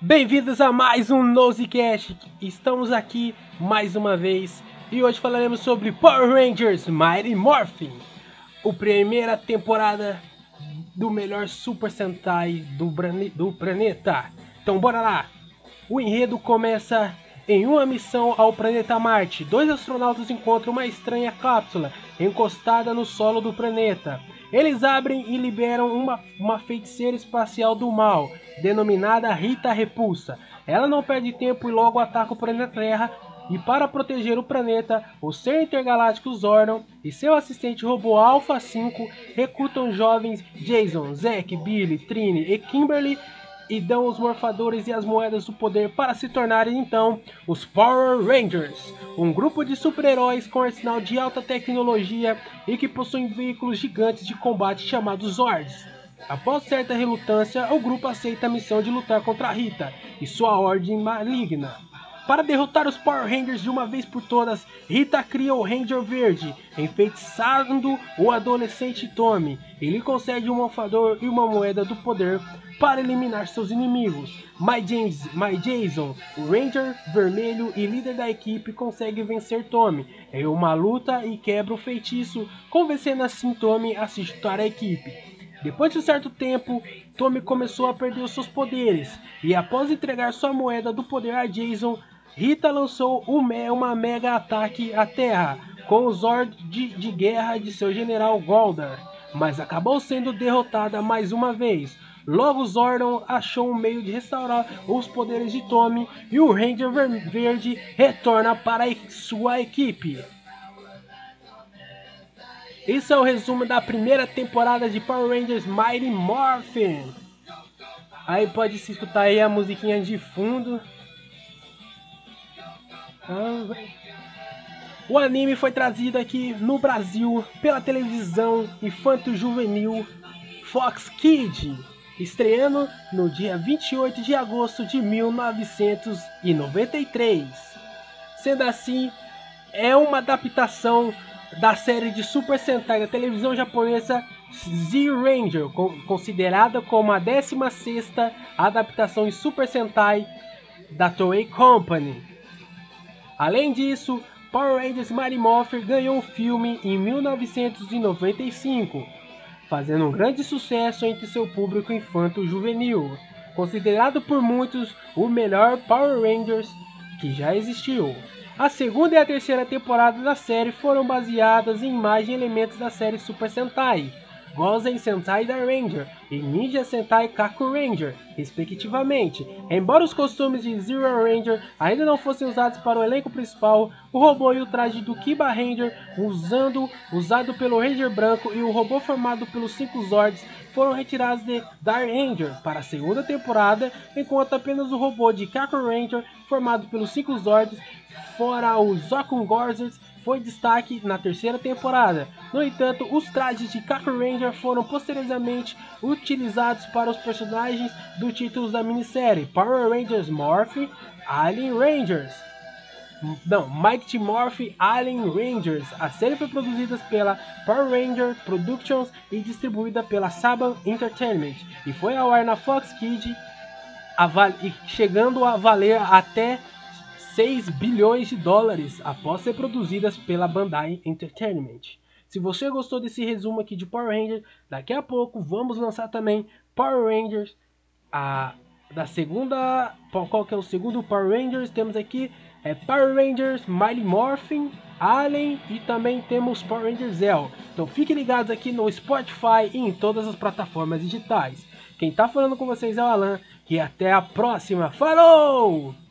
Bem-vindos a mais um Nosecast. Estamos aqui mais uma vez e hoje falaremos sobre Power Rangers Mighty Morphin, a primeira temporada do melhor Super Sentai do, do planeta. Então bora lá! O enredo começa em uma missão ao planeta Marte. Dois astronautas encontram uma estranha cápsula encostada no solo do planeta. Eles abrem e liberam uma, uma feiticeira espacial do mal, denominada Rita Repulsa. Ela não perde tempo e logo ataca o planeta Terra. E para proteger o planeta, o ser intergaláctico Zordon e seu assistente robô Alpha 5 recrutam jovens Jason, Zack, Billy, Trini e Kimberly e dão os morfadores e as moedas do poder para se tornarem então os Power Rangers, um grupo de super-heróis com arsenal de alta tecnologia e que possuem veículos gigantes de combate chamados Zords. Após certa relutância, o grupo aceita a missão de lutar contra Rita e sua ordem maligna. Para derrotar os Power Rangers de uma vez por todas, Rita cria o Ranger Verde, enfeitiçando o adolescente Tommy. Ele concede um morfador e uma moeda do poder para eliminar seus inimigos. My, James, My Jason, o Ranger Vermelho e líder da equipe, consegue vencer Tommy em uma luta e quebra o feitiço, convencendo assim Tommy a se juntar à equipe. Depois de um certo tempo, Tommy começou a perder os seus poderes, e após entregar sua moeda do poder a Jason, Rita lançou uma mega ataque à Terra com o Zord de, de guerra de seu general Goldar, mas acabou sendo derrotada mais uma vez. Logo Zordon achou um meio de restaurar os poderes de Tommy e o Ranger Verde retorna para sua equipe. Esse é o resumo da primeira temporada de Power Rangers Mighty Morphin. Aí pode se escutar aí a musiquinha de fundo. O anime foi trazido aqui no Brasil pela televisão infanto-juvenil Fox Kids, estreando no dia 28 de agosto de 1993. Sendo assim, é uma adaptação da série de Super Sentai da televisão japonesa Z-Ranger, considerada como a 16ª adaptação em Super Sentai da Toei Company. Além disso, Power Rangers Mighty Morphin ganhou um filme em 1995, fazendo um grande sucesso entre seu público infanto-juvenil, considerado por muitos o melhor Power Rangers que já existiu. A segunda e a terceira temporada da série foram baseadas em imagens e elementos da série Super Sentai, Gozen Sentai da Ranger e Ninja Sentai Kaku Ranger, respectivamente. Embora os costumes de Zero Ranger ainda não fossem usados para o elenco principal, o robô e o traje do Kiba Ranger, usando, usado pelo Ranger branco e o robô formado pelos cinco Zords, foram retirados de Dark Ranger para a segunda temporada, enquanto apenas o robô de Kaku Ranger, formado pelos cinco Zords, fora os Zokun Gorzers, foi destaque na terceira temporada. No entanto, os trajes de Kaku Ranger foram posteriormente utilizados para os personagens do título da minissérie Power Rangers Morph Alien Rangers. Não, Mighty Morph Alien Rangers. A série foi produzida pela Power Ranger Productions e distribuída pela Saban Entertainment e foi ao ar na Fox Kids, chegando a valer até 6 bilhões de dólares após ser produzidas pela Bandai Entertainment. Se você gostou desse resumo aqui de Power Rangers, daqui a pouco vamos lançar também Power Rangers a da segunda, qual que é o segundo Power Rangers? Temos aqui é Power Rangers Mighty Morphin, Alien e também temos Power Rangers Zell. Então fiquem ligados aqui no Spotify e em todas as plataformas digitais. Quem está falando com vocês é o Alan e até a próxima. Falou!